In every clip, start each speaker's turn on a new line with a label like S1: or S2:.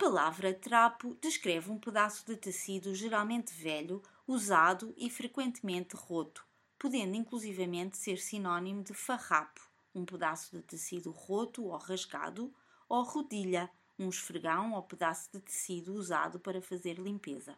S1: Palavra trapo descreve um pedaço de tecido geralmente velho, usado e frequentemente roto, podendo inclusivamente ser sinônimo de farrapo, um pedaço de tecido roto ou rasgado, ou rodilha, um esfregão ou pedaço de tecido usado para fazer limpeza.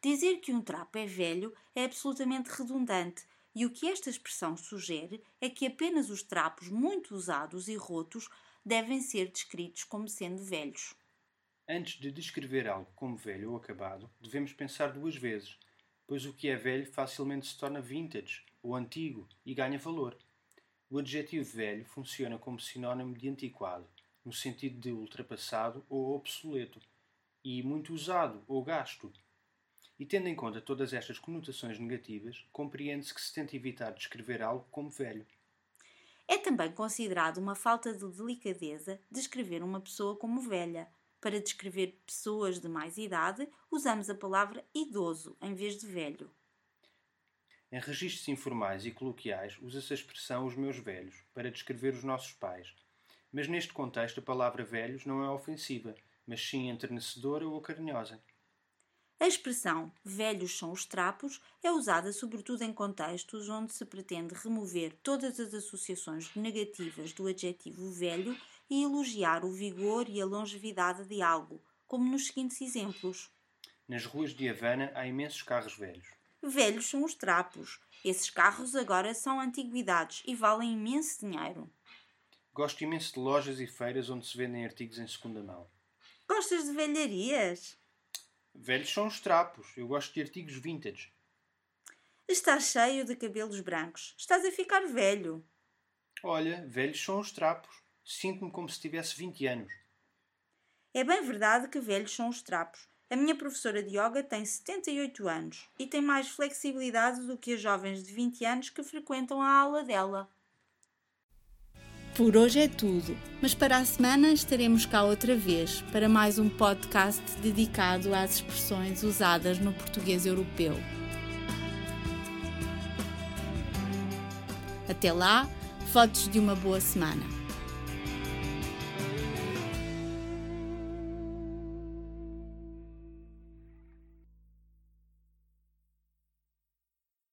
S1: Dizer que um trapo é velho é absolutamente redundante, e o que esta expressão sugere é que apenas os trapos muito usados e rotos devem ser descritos como sendo velhos.
S2: Antes de descrever algo como velho ou acabado, devemos pensar duas vezes, pois o que é velho facilmente se torna vintage ou antigo e ganha valor. O adjetivo velho funciona como sinónimo de antiquado, no sentido de ultrapassado ou obsoleto, e muito usado ou gasto. E tendo em conta todas estas conotações negativas, compreende-se que se tenta evitar descrever algo como velho.
S1: É também considerado uma falta de delicadeza descrever uma pessoa como velha. Para descrever pessoas de mais idade, usamos a palavra idoso em vez de velho.
S2: Em registros informais e coloquiais, usa-se a expressão os meus velhos para descrever os nossos pais, mas neste contexto a palavra velhos não é ofensiva, mas sim enternecedora ou carinhosa.
S1: A expressão velhos são os trapos é usada sobretudo em contextos onde se pretende remover todas as associações negativas do adjetivo velho e elogiar o vigor e a longevidade de algo, como nos seguintes exemplos.
S2: Nas ruas de Havana há imensos carros velhos.
S1: Velhos são os trapos. Esses carros agora são antiguidades e valem imenso dinheiro.
S2: Gosto imenso de lojas e feiras onde se vendem artigos em segunda mão.
S1: Gostas de velharias?
S2: Velhos são os trapos. Eu gosto de artigos vintage.
S1: Estás cheio de cabelos brancos. Estás a ficar velho.
S2: Olha, velhos são os trapos. Sinto-me como se tivesse 20 anos.
S1: É bem verdade que velhos são os trapos. A minha professora de yoga tem 78 anos e tem mais flexibilidade do que as jovens de 20 anos que frequentam a aula dela.
S3: Por hoje é tudo, mas para a semana estaremos cá outra vez para mais um podcast dedicado às expressões usadas no português europeu. Até lá, fotos de uma boa semana.